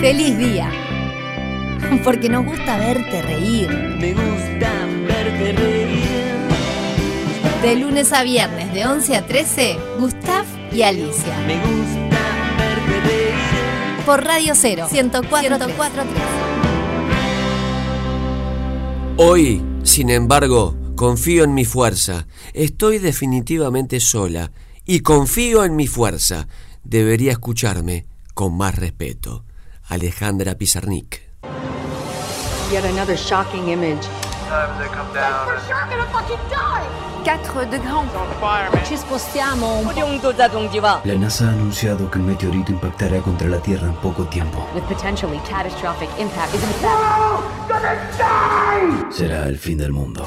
Feliz día. Porque nos gusta verte reír. Me gusta verte reír. De lunes a viernes, de 11 a 13, Gustav y Alicia. Me gusta verte reír. Por Radio 0, 104.3. Hoy, sin embargo, confío en mi fuerza. Estoy definitivamente sola y confío en mi fuerza. Debería escucharme con más respeto. Alejandra Pizarnik. Yet another shocking image. Sometimes they come down and 4 degrés. Ci spostiamo un po'. La NASA ha anunciado que un meteorito impactará contra la Tierra en poco tiempo. With potentially catastrophic impact is in fact fin del mundo.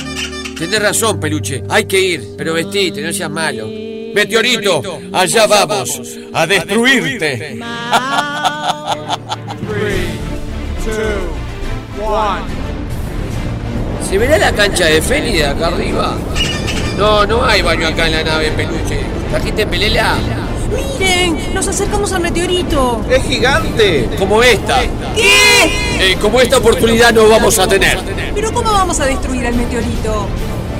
Tenés razón, peluche. Hay que ir, pero vestite, no seas malo. Meteorito, allá vamos, a destruirte. ¿Se verá la cancha de Feli de acá arriba? No, no hay baño acá en la nave, peluche. ¿Trajiste pelela? ¡Miren! ¡Nos acercamos al meteorito! ¡Es gigante! Como esta. ¿Qué? Eh, como esta oportunidad no vamos a tener. ¿Pero cómo vamos a destruir al meteorito?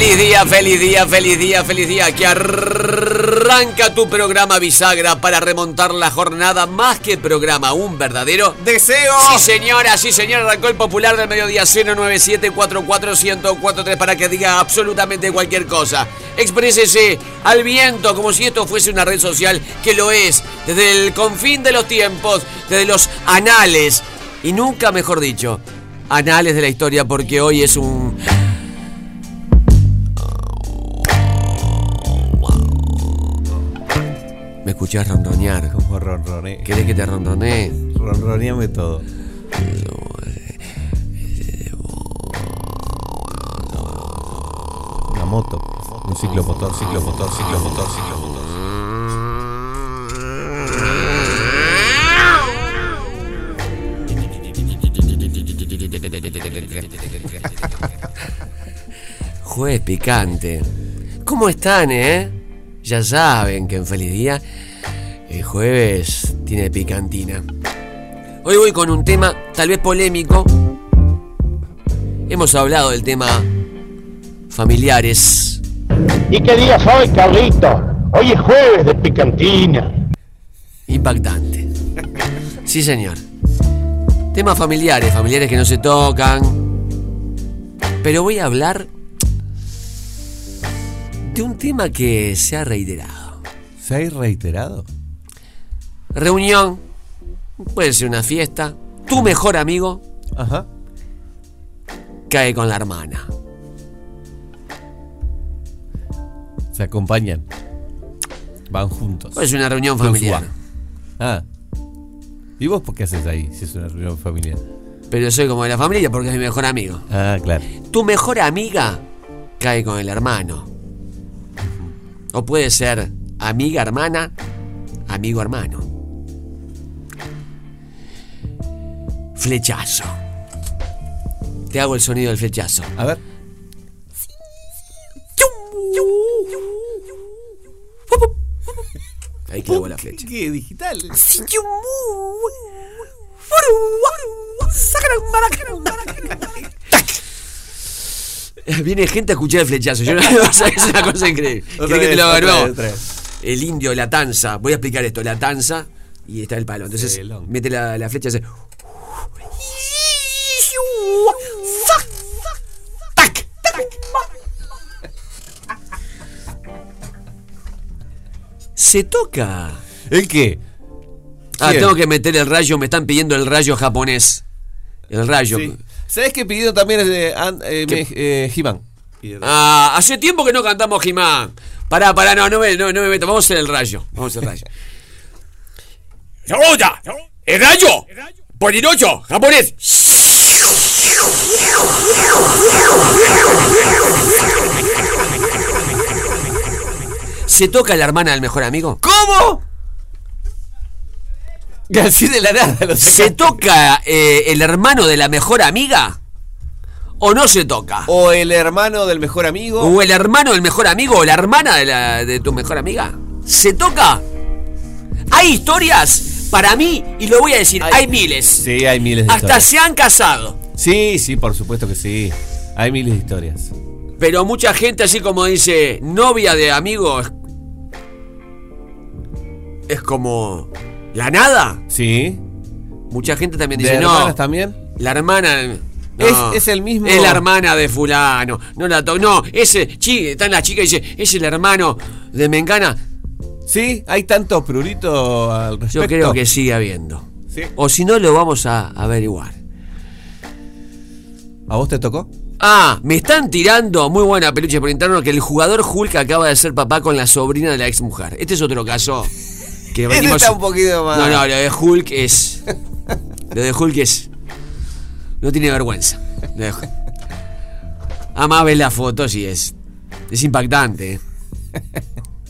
Feliz día, feliz día, feliz día, feliz día. Que arranca tu programa bisagra para remontar la jornada más que programa, un verdadero ¡Deseo! Sí, señora, sí, señora. Arrancó el popular del mediodía 097-44143 para que diga absolutamente cualquier cosa. Exprésese al viento como si esto fuese una red social, que lo es, desde el confín de los tiempos, desde los anales, y nunca mejor dicho, anales de la historia, porque hoy es un. Escuchás ronronear. Como ronroné. ¿Querés que te ronronee? Ronroneame todo. Una moto. Un ciclomotor, ciclomotor, ciclomotor, ciclomotor. Jueves picante. ¿Cómo están, eh? Ya saben que en Feliz Día el jueves tiene picantina. Hoy voy con un tema tal vez polémico. Hemos hablado del tema familiares. ¿Y qué día soy, Carlito? Hoy es jueves de picantina. Impactante. Sí, señor. Temas familiares, familiares que no se tocan. Pero voy a hablar de un tema que se ha reiterado. ¿Se ha reiterado? Reunión, puede ser una fiesta. Tu mejor amigo Ajá. cae con la hermana. Se acompañan. Van juntos. Ser una reunión familiar. Ah. ¿Y vos por qué haces ahí si es una reunión familiar? Pero soy como de la familia porque es mi mejor amigo. Ah, claro. Tu mejor amiga cae con el hermano. O puede ser amiga hermana, amigo hermano. Flechazo. Te hago el sonido del flechazo. A ver. Ahí clavó la flecha. ¿Qué? ¿Digital? Viene gente a escuchar el flechazo. Yo no o sea, es una cosa increíble. Otra ¿Querés que te lo otra nuevo? vez, otra vez. El indio, la tanza. Voy a explicar esto. La tanza y está el palo. Entonces, mete la, la flecha y hace. ¡Tac! Se toca. ¿El qué? Ah, ¿Quién? tengo que meter el rayo. Me están pidiendo el rayo japonés. El rayo. Sí. ¿Sabes qué pedido también es de An- eh, me- eh, He-Man? Ah, hace tiempo que no cantamos Jimán. Pará, pará, no, no me, no, no me meto. Vamos a hacer el rayo. Vamos a hacer el rayo. ¡El rayo! ¡Polinocho! ¡Japonés! ¿Se toca la hermana del mejor amigo? ¿Cómo? Así de la nada lo ¿Se toca eh, el hermano de la mejor amiga? ¿O no se toca? O el hermano del mejor amigo. ¿O el hermano del mejor amigo o la hermana de, la, de tu mejor amiga? ¿Se toca? Hay historias, para mí, y lo voy a decir, hay, miles. Sí, hay miles de Hasta historias. se han casado. Sí, sí, por supuesto que sí. Hay miles de historias. Pero mucha gente, así como dice, novia de amigo, es, es como la nada. Sí. Mucha gente también ¿De dice, no, hermanas también? la hermana... no, Es- es el mismo- Es la hermana de fulano. No la to- No, ese... Chi, está en la chica y dice, es el hermano de Mengana. Sí, hay tanto prurito al respecto. Yo creo que sigue habiendo. Sí. O si no, lo vamos a averiguar. ¿A vos te tocó? Ah, me están tirando muy buena peluche por interno que el jugador Hulk acaba de ser papá con la sobrina de la ex mujer. Este es otro caso que Este venimos. está un poquito más. No, no, lo de Hulk es. Lo de Hulk es. No tiene vergüenza. Lo de ves las fotos y es. Es impactante. ¿eh?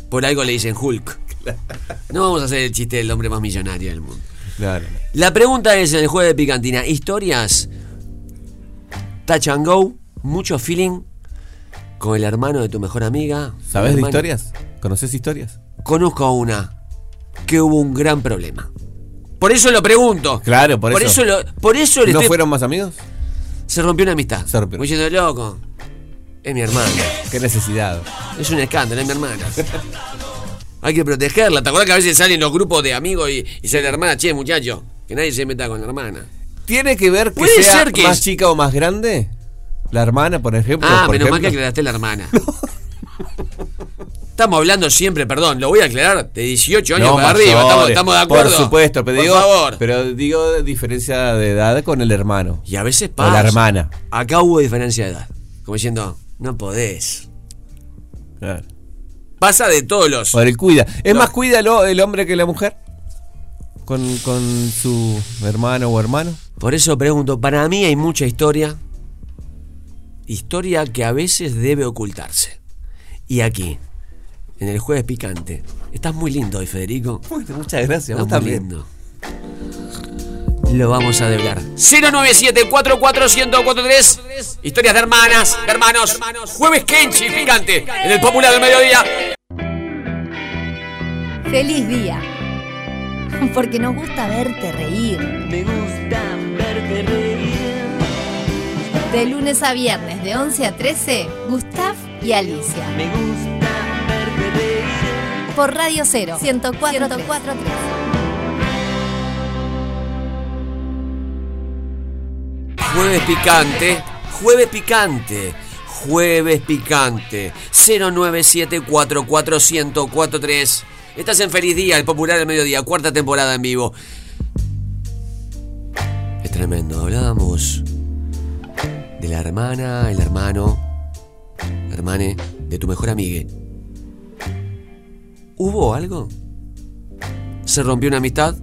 Por algo le dicen Hulk. No vamos a hacer el chiste del hombre más millonario del mundo. Claro. La pregunta es en el juego de picantina. Historias. Touch and go. Mucho feeling. Con el hermano de tu mejor amiga. ¿Sabes de historias? ¿Conoces historias? Conozco una. Que hubo un gran problema. Por eso lo pregunto. Claro, por, Por eso. eso, lo- por eso le ¿No estoy- fueron más amigos? Se rompió una amistad. Se rompió. Diciendo, loco. Es mi hermana. Qué necesidad. Es un escándalo, es mi hermana. Hay que protegerla. ¿Te acuerdas que a veces salen los grupos de amigos y, y sale la hermana? Che, muchacho, que nadie se meta con la hermana. ¿Tiene que ver que Puede sea ser que más es- chica o más grande? La hermana, por ejemplo. Ah, por menos mal que ejemplo. aclaraste la hermana. Estamos hablando siempre, perdón, lo voy a aclarar, de 18 años No, para arriba, estamos, de acuerdo. Por supuesto, pero Por digo, favor. pero digo de diferencia de edad con el hermano. Y a veces O pasa. la hermana. Acá hubo diferencia de edad. Como diciendo, no podés. Claro. Pasa de todos los. Por el cuida. ¿Es No. más cuídalo el hombre que la mujer? Con, con su hermano o hermano. Por eso pregunto, para mí hay mucha historia. Historia que a veces debe ocultarse. Y aquí, en el jueves picante, estás muy lindo hoy, Federico. Muchas gracias. Estás Vos muy también. lindo. Lo vamos a develar. 097-44143. Historias de hermanas, de hermanos. Jueves Kenchi picante. En el popular del mediodía. Feliz día. Porque nos gusta verte reír. Me gusta verte reír. De lunes a viernes, de 11 a 13, Gustav y Alicia. Me gusta verte reír. Por Radio 0, 104.3. Jueves picante. Jueves picante. Jueves picante. 097-44143. Estás en Feliz Día, el popular del mediodía, cuarta temporada en vivo. Es tremendo. Hablábamos de la hermana, el hermano, hermane de tu mejor amiga. ¿Hubo algo? ¿Se rompió una amistad?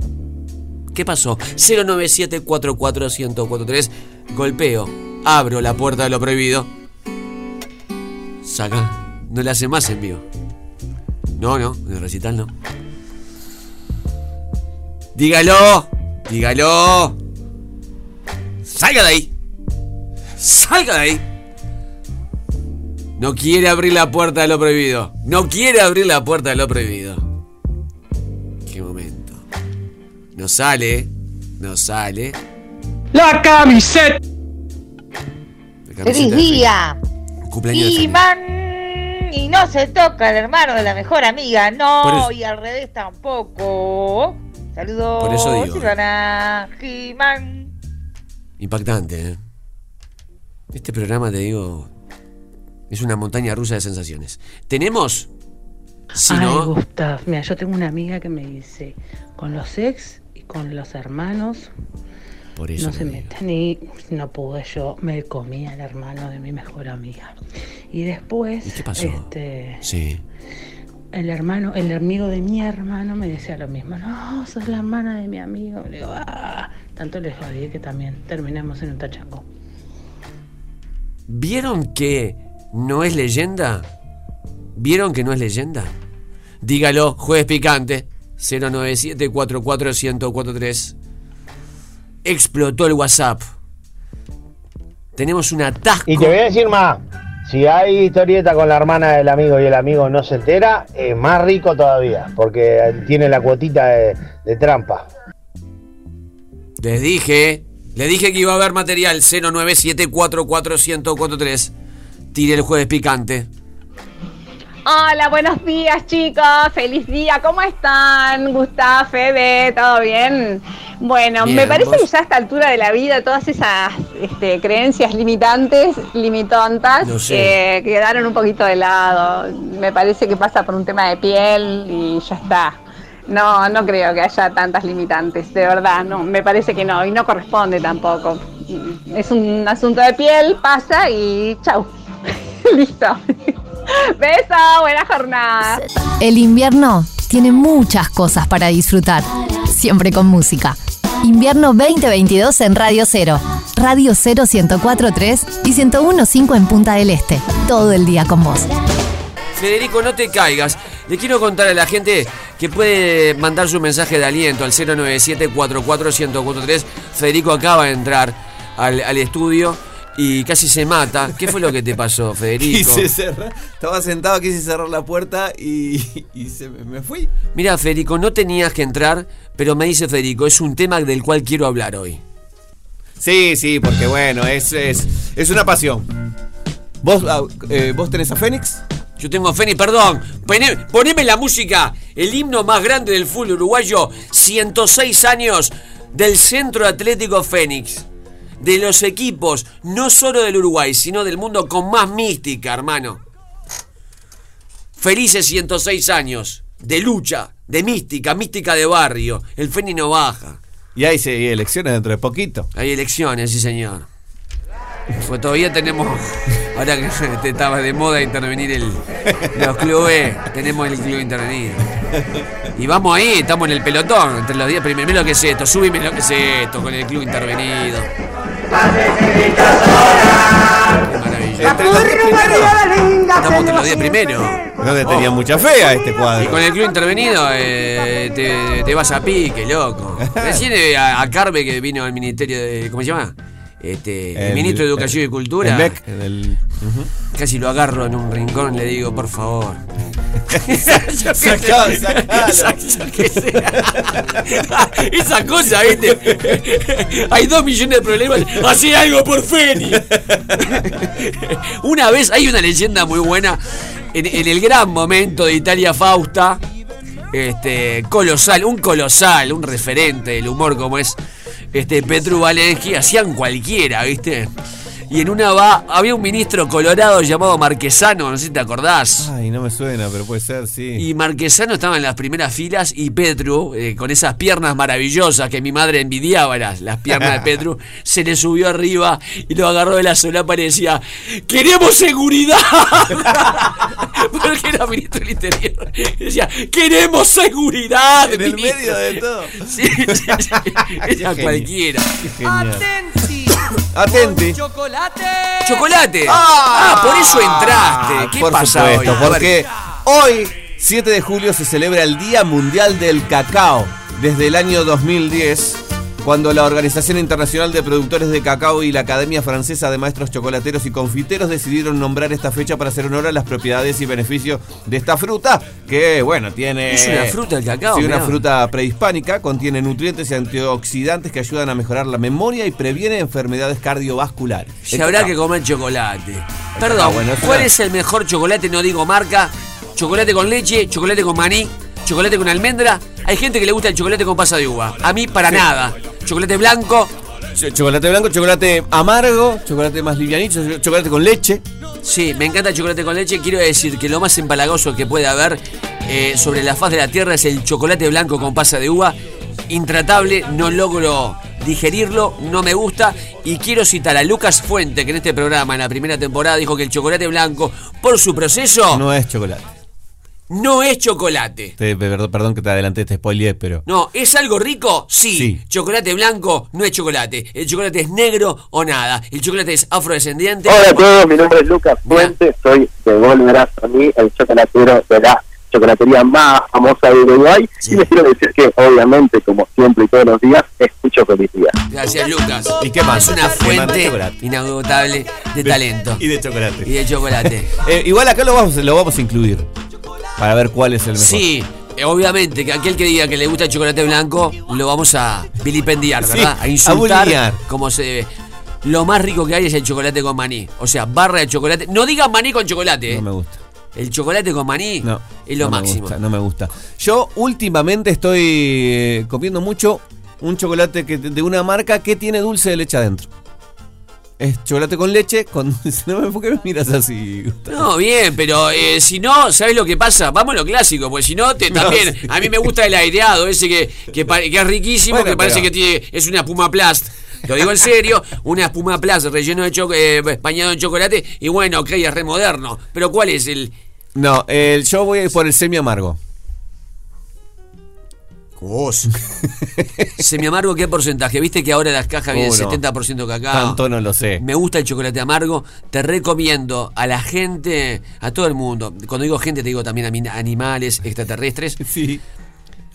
¿Qué pasó? 097-44143. Golpeo. Abro la puerta de lo prohibido. Saca. No le hace más en vivo. No, no, en el recital no. Dígalo. Dígalo. Salga de ahí. Salga de ahí. No quiere abrir la puerta de lo prohibido. No quiere abrir la puerta de lo prohibido. Qué momento. No sale. No sale. La camiseta. La ¡Feliz camiseta día! de- Cumpleaños de Y no se toca el hermano de la mejor amiga, no, eso- y al revés tampoco. Saludos, Por eso digo. Silvana, He-Man. Impactante, ¿eh? Este programa, te digo, es una montaña rusa de sensaciones. ¿Tenemos? Si Ay, no, Gustav, mira, yo tengo una amiga que me dice, con los ex y con los hermanos por eso. no se meten y no pude yo, me comí al hermano de mi mejor amiga. Y después, ¿Y qué pasó? este, Sí. el hermano, el amigo de mi hermano me decía lo mismo, no, sos la hermana de mi amigo. Le digo, ah, tanto les odié que también terminamos en un tachango. ¿Vieron que no es leyenda? ¿Vieron que no es leyenda? Dígalo, jueves picante. 097-44-1043. Explotó el WhatsApp. Tenemos un atasco. Y te voy a decir más. Si hay historieta con la hermana del amigo y el amigo no se entera, es más rico todavía, porque tiene la cuotita de, de trampa. Les dije, le dije que iba a haber material 097-44-1043. Tire el jueves picante. Hola, buenos días chicos, feliz día, ¿cómo están? Gustavo, Fede, ¿todo bien? Bueno, Bien, me parece ¿vos? que ya a esta altura de la vida todas esas este, creencias limitantes, limitontas, No sé. eh, quedaron un poquito de lado. Me parece que pasa por un tema de piel y ya está. No, no creo que haya tantas limitantes, de verdad, no, me parece que no, y no corresponde tampoco. Es un asunto de piel, pasa y chau. Listo. Beso, buena jornada. El invierno tiene muchas cosas para disfrutar, siempre con música. Invierno 2022 en Radio Cero, Radio Cero 1043 y 1015 en Punta del Este, todo el día con vos. Federico, no te caigas. Le quiero contar a la gente que puede mandar su mensaje de aliento al 097-44-1043. Federico acaba de entrar al, al estudio y casi se mata. ¿Qué fue lo que te pasó, Federico? Quise cerrar, estaba sentado, quise cerrar la puerta y, y se me, me fui. Mira, Federico, no tenías que entrar, pero me dice Federico, es un tema del cual quiero hablar hoy. Sí, sí, porque bueno, es, es, es una pasión. ¿Vos, ah, eh, ¿Vos tenés a Fénix? Yo tengo a Fénix, perdón. Poné- poneme la música, el himno más grande del fútbol uruguayo, 106 años del Centro Atlético Fénix. De los equipos, no solo del Uruguay, sino del mundo con más mística, hermano. Felices 106 años de lucha, de mística, mística de barrio. El Fénix no baja. Y hay elecciones dentro de poquito. Hay elecciones, sí, señor. Pues todavía tenemos, ahora que estaba de moda intervenir el, los clubes, tenemos el club intervenido. Y vamos ahí, estamos en el pelotón, entre los 10 primeros. Mira lo que es esto, súbime lo que es esto con el club intervenido. Estamos entre los 10 primeros. No le tenía mucha fe a este Y cuadro. con el club intervenido eh, te, te vas a pique, loco. Recién eh, a, a Carve que vino al ministerio de. ¿Cómo se llama? Este, el, ministro de Educación y Cultura. el el- Casi lo agarro en un rincón y le digo, por favor. Sacalo, sacalo. Esa cosa, ¿viste? Hay dos millones de problemas. Hacé algo por Feni. Una vez hay una leyenda muy buena. En, en el gran momento de Italia Fausta. Este, colosal, un colosal, un referente del humor como es este Petru Valengi, hacían cualquiera, ¿viste? Y en una va, había un ministro colorado llamado Marquesano, no sé si te acordás. Ay, no me suena, pero puede ser, sí. Y Marquesano estaba en las primeras filas y Petru, eh, con esas piernas maravillosas que mi madre envidiaba, las, las piernas de Petru, se le subió arriba y lo agarró de la solapa y decía, ¡Queremos seguridad! Porque era ministro del Interior. Y decía, ¡Queremos seguridad! En el ministro". medio de todo. Sí, sí, sí. Era cualquiera. Genial. Atenti. ¡Chocolate! Ah, por eso entraste. ¿Qué por pasa supuesto, hoy? Porque hoy, 7 de julio, se celebra el Día Mundial del Cacao. Desde el año 2010, cuando la Organización Internacional de Productores de Cacao y la Academia Francesa de Maestros Chocolateros y Confiteros decidieron nombrar esta fecha para hacer honor a las propiedades y beneficios de esta fruta, que bueno, tiene... Es una fruta el cacao. Sí, una mirá. fruta prehispánica, contiene nutrientes y antioxidantes que ayudan a mejorar la memoria y previene enfermedades cardiovasculares. Se habrá que comer chocolate. Perdón, bueno, ¿cuál es el mejor chocolate? No digo marca. Chocolate con leche, chocolate con maní, chocolate con almendra. Hay gente que le gusta el chocolate con pasa de uva. A mí para Sí. nada. Chocolate blanco. Ch- Chocolate blanco, chocolate amargo, chocolate más livianito, cho- chocolate con leche. Sí, me encanta el chocolate con leche. Quiero decir que lo más empalagoso que puede haber eh, sobre la faz de la tierra es el chocolate blanco con pasa de uva. Intratable, no logro digerirlo, no me gusta. Y quiero citar a Lucas Fuente, que en este programa, en la primera temporada, dijo que el chocolate blanco, por su proceso, No es chocolate. No es chocolate. Te- perdón, perdón que te adelanté, te spoileé, pero. No, ¿es algo rico? Sí. Sí. Chocolate blanco no es chocolate. El chocolate es negro o nada. El chocolate es afrodescendiente. Hola a todos, mi nombre es Lucas Fuentes, soy de Volverás a mí, el chocolatero de la chocolatería más famosa de Uruguay. Y les quiero decir que, obviamente, como siempre y todos los días, escucho feliz día. Gracias, Lucas. ¿Y qué más? Es una ¿Qué más de fuente inagotable de talento. Y de chocolate. Y de chocolate. Eh, igual acá lo vamos, lo vamos a incluir. Para ver cuál es el mejor. Sí, eh, obviamente que aquel que diga que le gusta el chocolate blanco, lo vamos a vilipendiar, ¿verdad? a a insultar. como se debe. Lo más rico que hay es el chocolate con maní. O sea, barra de chocolate. No digan maní con chocolate, ¿eh? No me gusta. El chocolate con maní No. es lo no máximo. Me gusta, no me gusta. Yo últimamente estoy eh, comiendo mucho un chocolate que, de una marca que tiene dulce de leche adentro. Es chocolate con leche, con. No me, ¿Por qué me miras así? Gustavo? No, bien, pero eh, si no, ¿sabes lo que pasa? Vamos a lo clásico, porque si no, te, No, también. sí. A mí me gusta el aireado, ese que, que, que es riquísimo, Bueno, que parece pero- que tiene, es una espuma plast. Lo digo en serio, una espuma plast relleno de chocolate, bañado en chocolate, y bueno, ok, es re moderno. Pero ¿cuál es el. No, el, yo voy a ir por el semi amargo. Vos. Semi amargo, ¿qué porcentaje? ¿Viste que ahora las cajas vienen Uno. 70% cacao? Tanto no lo sé. Me gusta el chocolate amargo. Te recomiendo a la gente, a todo el mundo. Cuando digo gente, te digo también a animales, extraterrestres. Sí.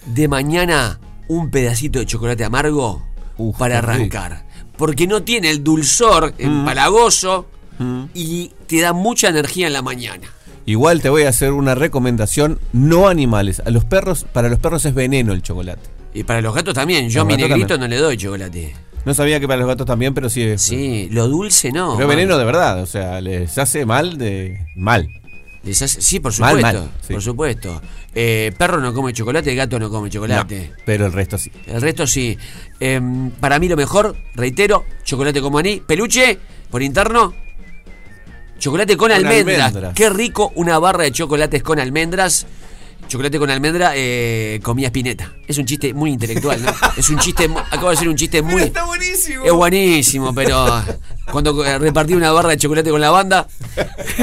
De mañana, un pedacito de chocolate amargo Uf, para arrancar. Porque no tiene el dulzor empalagoso Mm. y te da mucha energía en la mañana. Igual te voy a hacer una recomendación, no animales. A los perros, para los perros es veneno el chocolate. Y para los gatos también. Yo a mi negrito también. no le doy chocolate. No sabía que para los gatos también, pero sí es. Sí, lo dulce no. Pero man. veneno de verdad, o sea, les hace mal de. mal. Les hace- sí, por supuesto. mal, sí. Por supuesto. Eh, perro no come chocolate, gato no come chocolate. No, pero el resto sí. El resto sí. Em, para mí lo mejor, reitero, chocolate con maní. Peluche, por interno. Chocolate con, Con almendras. almendras. Qué rico una barra de chocolates con almendras. Chocolate con almendra, eh, comía espineta. Es un chiste muy intelectual, ¿no? Es un chiste, acabo de hacer un chiste muy... Está buenísimo. Es buenísimo, pero cuando eh, repartí una barra de chocolate con la banda,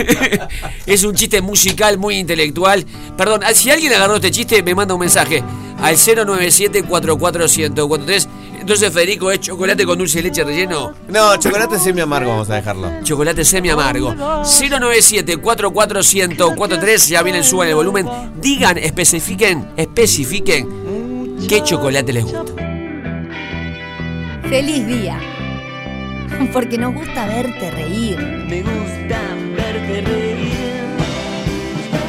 es un chiste musical muy intelectual. Perdón, ah, si alguien agarró este chiste, me manda un mensaje al 097-44143. Entonces, Federico, ¿es chocolate con dulce de leche relleno? No, chocolate semi amargo vamos a dejarlo. Chocolate semi amargo. 097-44143. Ya vienen, suban el volumen. Digan, especifiquen, especifiquen qué chocolate les gusta. Feliz día. Porque nos gusta verte reír. Me gusta verte reír.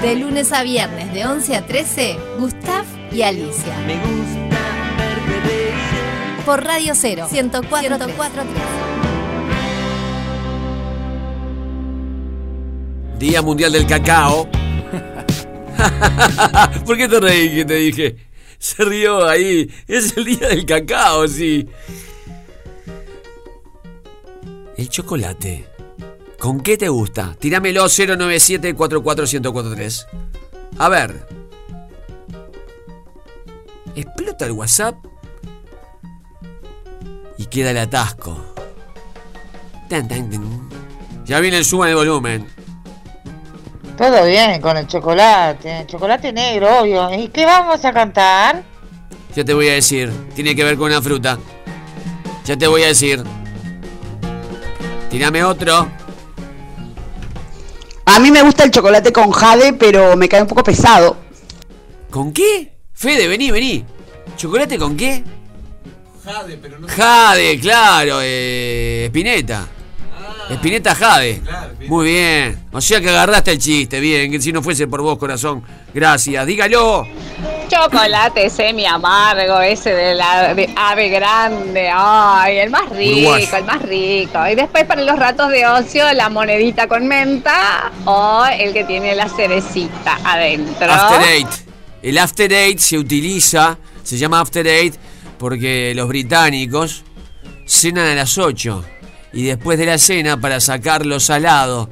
De lunes a viernes, de 11 a 13, Gustav y Alicia. Me gusta. Por Radio 0, 104, 104 Día Mundial del Cacao. ¿Por qué te reí que te dije? Se rió ahí. Es el día del cacao, sí. El chocolate. ¿Con qué te gusta? Tíramelo 097-44143. A ver. Explota el WhatsApp. Y queda el atasco. Tan, tan, tan. Ya viene el suma de volumen. Todo bien con el chocolate, chocolate negro, obvio. ¿Y qué vamos a cantar? Ya te voy a decir. Tiene que ver con una fruta. Ya te voy a decir. Tírame otro. A mí me gusta el chocolate con jade, pero me cae un poco pesado. ¿Con qué? Fede, vení, vení. ¿Chocolate con qué? Jade, pero no Jade, claro, eh, Spinetta. Spinetta Jade. Muy bien. O sea que agarraste el chiste, bien. que Si no fuese por vos, corazón. Gracias. Dígalo. Chocolate semi amargo, ese de la de ave grande, ay, el más rico, Uruguayo. el más rico. Y después para los ratos de ocio, la monedita con menta o el que tiene la cerecita adentro. After Eight. El After Eight se utiliza, se llama After Eight porque los británicos cenan a las 8 y después de la cena para sacar lo salado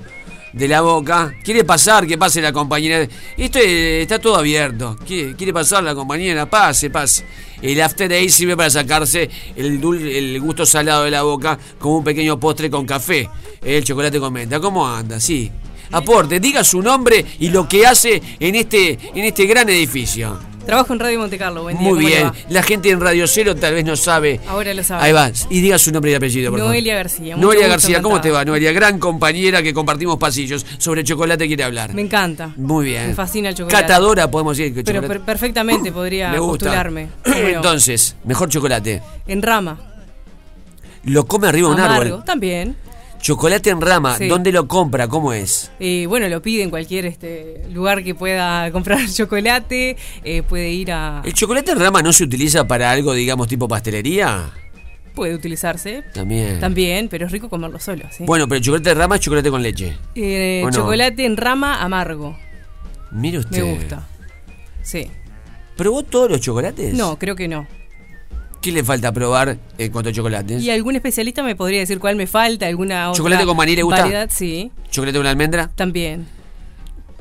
de la boca, quiere pasar, que pase la compañera. Esto eh, está todo abierto. Quiere, pasar la compañera, pase, pase. El After Eight sirve para sacarse el, dul- el gusto salado de la boca como un pequeño postre con café. El chocolate con menta. ¿Cómo anda? Sí. Aporte, diga su nombre y lo que hace en este, en este gran edificio. Trabajo en Radio Monte Carlo, buen día. Muy ¿cómo le bien. La gente en Radio Cero tal vez no sabe. Ahora lo sabe. Ahí va. Y diga su nombre y apellido, por favor. Noelia García. mucho Noelia García, ¿cómo te va, Noelia? Gran compañera que compartimos pasillos. Sobre chocolate quiere hablar. Me encanta. Muy bien. Me fascina el chocolate. Catadora, podemos decir que Pero per- perfectamente podría Me gusta. postularme. Entonces, mejor chocolate. En rama. Lo come arriba de un árbol. también. Chocolate en rama. Sí. ¿Dónde lo compra? ¿Cómo es? Eh, bueno, lo pide en cualquier este, lugar que pueda comprar chocolate. eh, puede ir a. ¿El chocolate en rama no se utiliza para algo, digamos, tipo pastelería? Puede utilizarse. También. También, pero es rico comerlo solo. ¿sí? Bueno, pero el chocolate de rama es chocolate con leche. Eh, chocolate en rama amargo. Mire usted. Me gusta. Sí. ¿Probó todos los chocolates? No, creo que no. ¿Qué le falta probar en cuanto a chocolates? ¿Y algún especialista me podría decir cuál me falta? ¿Alguna otra ¿Chocolate con maní le gusta? variedad? Sí, ¿Chocolate con almendra? también.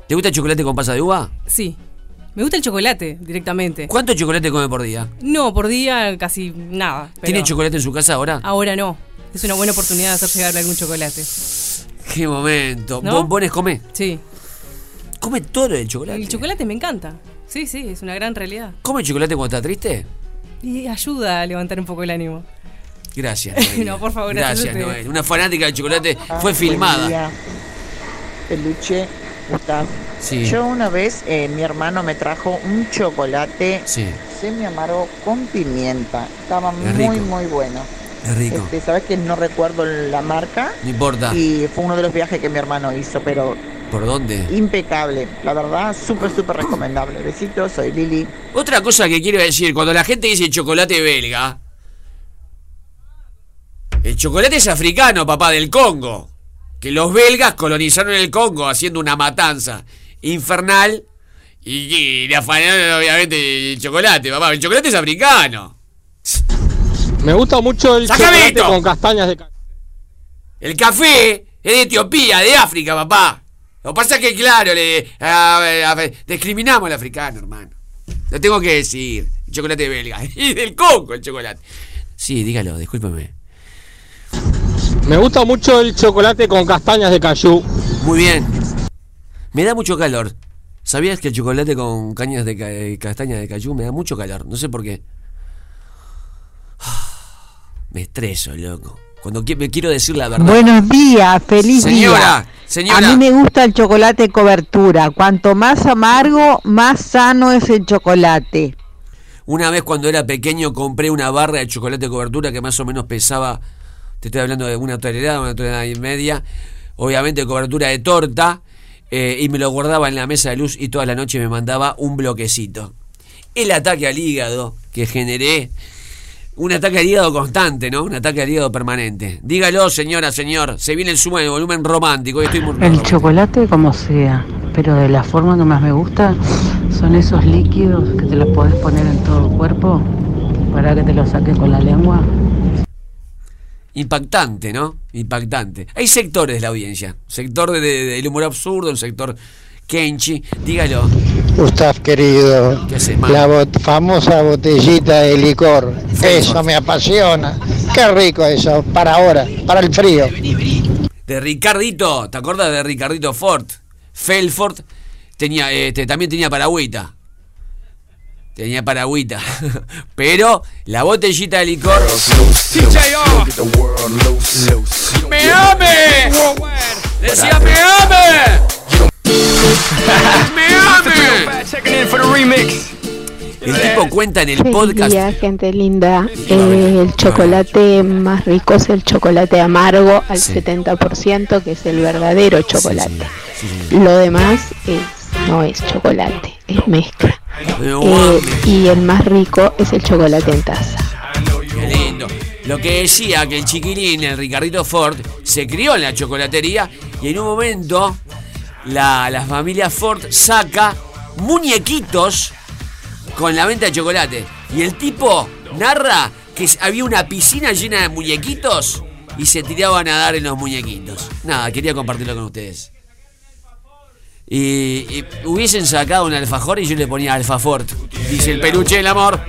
¿Te gusta el chocolate con pasa de uva? Sí. Me gusta el chocolate directamente. ¿Cuánto chocolate come por día? No, por día casi nada. pero ¿Tiene chocolate en su casa ahora? Ahora no. Es una buena oportunidad de hacer llegarle algún chocolate. ¡Qué momento! ¿No? ¿Bombones come? Sí. ¿Come todo el chocolate? El chocolate me encanta. Sí, sí, es una gran realidad. ¿Come chocolate cuando está triste? Y ayuda a levantar un poco el ánimo. Gracias. No, por favor, gracias Gracias. Una fanática del chocolate fue filmada. Peluche, Gustavo. Sí. Yo una vez, eh, mi hermano me trajo un chocolate Sí. semi amargo con pimienta. Estaba Es muy, rico. muy bueno. Es rico. Este, Sabes que no recuerdo la marca No importa. y fue uno de los viajes que mi hermano hizo, pero ¿Por dónde? impecable. La verdad, súper, súper recomendable. Besitos, soy Lili. Otra cosa que quiero decir, cuando la gente dice chocolate belga, el chocolate es africano, papá, del Congo. Que los belgas colonizaron el Congo haciendo una matanza infernal y, y le afanaron obviamente el chocolate, papá. El chocolate es africano. Me gusta mucho el ¡Saca chocolate con castañas de ca- El café es de Etiopía, de África, papá. Lo que pasa es que, claro, le a- a- discriminamos al africano, hermano. Lo tengo que decir. El chocolate belga. Y del Congo el chocolate. Sí, dígalo, discúlpeme. Me gusta mucho el chocolate con castañas de cayú. Muy bien. Me da mucho calor. ¿Sabías que el chocolate con cañas de ca- eh, castaña de cayú me da mucho calor? No sé por qué. Me estreso, loco. Cuando me quiero decir la verdad. Buenos días, feliz Señora, día. señora. A mí me gusta el chocolate cobertura. Cuanto más amargo, más sano es el chocolate. Una vez cuando era pequeño compré una barra de chocolate cobertura que más o menos pesaba, te estoy hablando de una tonelada, una tonelada y media, obviamente cobertura de torta, eh, y me lo guardaba en la mesa de luz y toda la noche me mandaba un bloquecito. El ataque al hígado que generé, un ataque al hígado constante, ¿no? Un ataque al hígado permanente. Dígalo, señora, señor, se viene el suma de volumen romántico, hoy estoy muy El chocolate como sea, pero de la forma que más me gusta son esos líquidos que te los podés poner en todo el cuerpo para que te los saques con la lengua. Impactante, ¿no? Impactante. Hay sectores de la audiencia. Sector de- de- del humor absurdo, el sector Kenchi. Dígalo. Gustav querido, ¿Qué haces, man? la bot- famosa botellita de licor, eso me apasiona. Qué rico eso, para ahora, para el frío. De Ricardito. ¿Te acuerdas de Ricardito Ford? Felford tenía, este, también tenía paragüita. Tenía paragüita. Pero la botellita de licor. ¡Me ame! ¡Decía me ame! El tipo cuenta en el Feliz podcast. día, gente linda. Eh, el chocolate más rico es el chocolate amargo al 70%, que es el verdadero chocolate. Lo demás es, no es chocolate, es mezcla. Eh, y el más rico es el chocolate en taza. Qué lindo. Lo que decía que el chiquilín, el Ricardito Ford, se crió en la chocolatería y en un momento la, familia Ford saca muñequitos con la venta de chocolate. Y el tipo narra que había una piscina llena de muñequitos y se tiraban a nadar en los muñequitos. Nada, quería compartirlo con ustedes. Y, y hubiesen sacado un alfajor y yo le ponía alfafort. Dice el peluche del amor.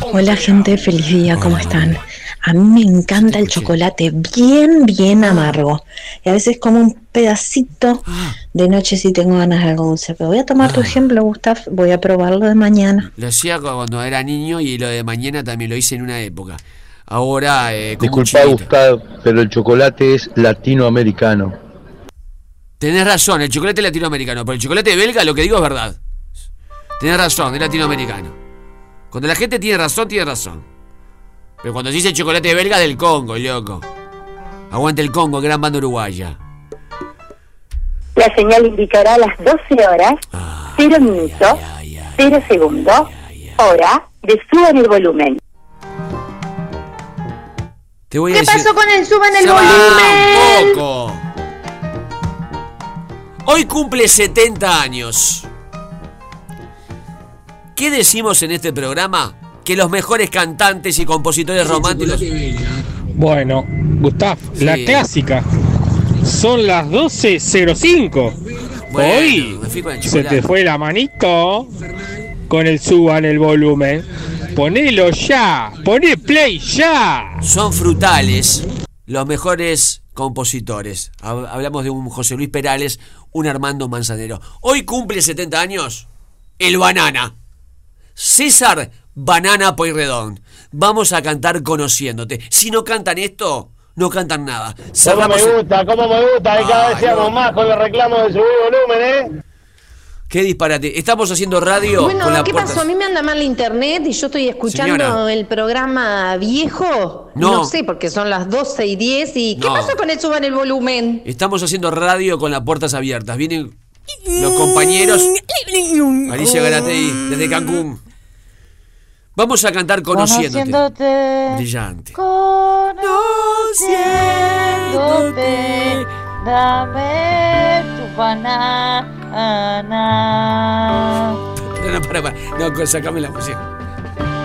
Hola gente, feliz día, ¿cómo están? A mí me encanta el chocolate bien, bien amargo. Y a veces como un pedacito de noche si tengo ganas de algo dulce. Pero voy a tomar tu ejemplo, Gustav, voy a probarlo de mañana. Lo hacía cuando era niño y lo de mañana también lo hice en una época. Ahora, eh, Disculpa. Gustavo, pero el chocolate es latinoamericano. Tenés razón, el chocolate es latinoamericano, pero el chocolate belga lo que digo es verdad. Tenés razón, es latinoamericano. Cuando la gente tiene razón, tiene razón. Pero cuando se dice chocolate belga del Congo, loco. Aguante el Congo, gran banda uruguaya. La señal indicará las 12 horas, 0 minutos, 0 segundos, hora de suban el volumen. Te voy a ¿Qué decir. pasó con el suban el volumen? un poco. Hoy cumple 70 años. ¿Qué decimos en este programa? Que los mejores cantantes y compositores románticos. Bueno, Gustav, la clásica. Son las 12.05. Bueno, Hoy se te fue la manito con el suban el volumen. Ponelo ya, poné play ya. Son frutales los mejores compositores. Hab- Hablamos de un José Luis Perales, un Armando Manzanero. Hoy cumple 70 años el Banana. César Banana Poirredón. Vamos a cantar conociéndote. Si no cantan esto, no cantan nada. ¿Cómo me gusta? ¿Cómo me gusta? Y cada vez seamos no. más con los reclamos de subir volumen, ¿eh? Qué disparate. Estamos haciendo radio Bueno, con la ¿qué puerta- pasó? A mí me anda mal la internet y yo estoy escuchando Señora. el programa viejo. No. sé, porque son las 12 y 10 y... ¿Qué No. pasó con el suban el volumen? Estamos haciendo radio con las puertas abiertas. Vienen los compañeros. Alicia Garatei, desde Cancún. Vamos a cantar conociéndote. Conociéndote. Brillante. Conociéndote. Dame tu banana. No, para, para. No, sacame la música.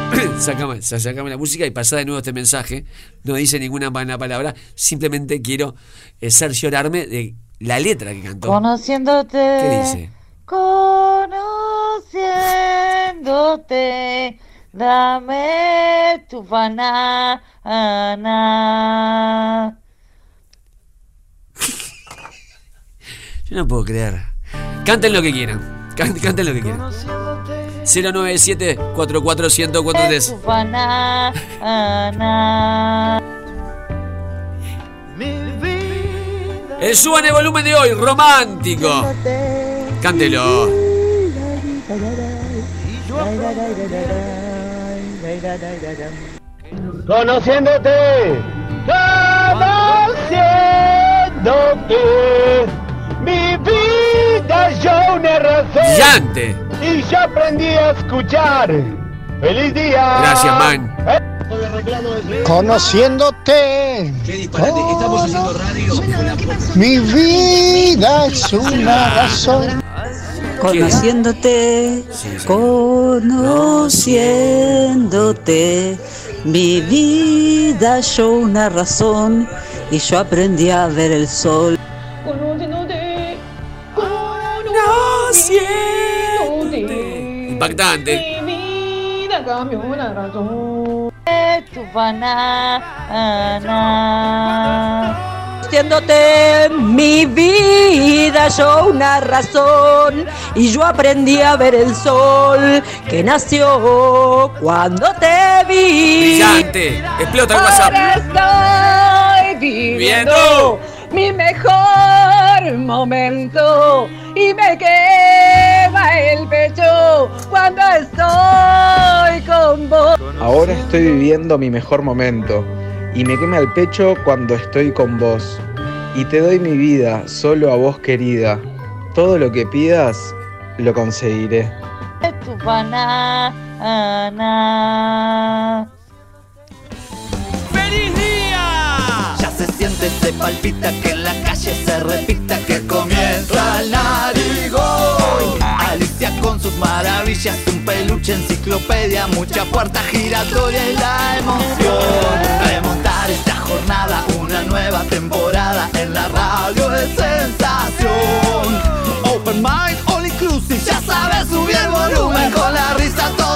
sacame, sa- sacame la música y pasá de nuevo este mensaje. No dice ninguna mala palabra. Simplemente quiero eh, cerciorarme de la letra que cantó. Conociéndote. ¿Qué dice? Conociéndote. Dame tu banana. Yo no puedo creer. Canten lo que quieran. Can- Canten lo que quieran. 097 44143 Tu banana. El suban el volumen de hoy, romántico. Cántelo. Conociéndote, conociéndote, mi vida yo una razón. Brillante. Y yo aprendí a escuchar. ¡Feliz día! Gracias, man. Conociéndote. Estamos haciendo radio Mi vida es una razón. Conociéndote, conociéndote, mi vida yo una razón y yo aprendí a ver el sol. Conociéndote. Impactante. Mi vida cambió una razón. Tu banana. Conociéndote, mi vida yo una razón y yo aprendí a ver el sol que nació cuando te vi. Brillante. Explota el WhatsApp. Ahora estoy viviendo Viendo. mi mejor mejor momento y me quema el pecho cuando estoy con vos. Ahora estoy viviendo mi mejor momento y me quema el pecho cuando estoy con vos. Y te doy mi vida, solo a vos querida. Todo lo que pidas, lo conseguiré. Tu banana. ¡Feliz día! Ya se siente, se palpita que en la calle se repita que comienza el narigón. Alicia con sus maravillas, un peluche, enciclopedia, mucha puerta giratoria y la emoción. Una nueva temporada en la radio de sensación. Open mind, all inclusive, ya sabes, subir el volumen con la risa, todo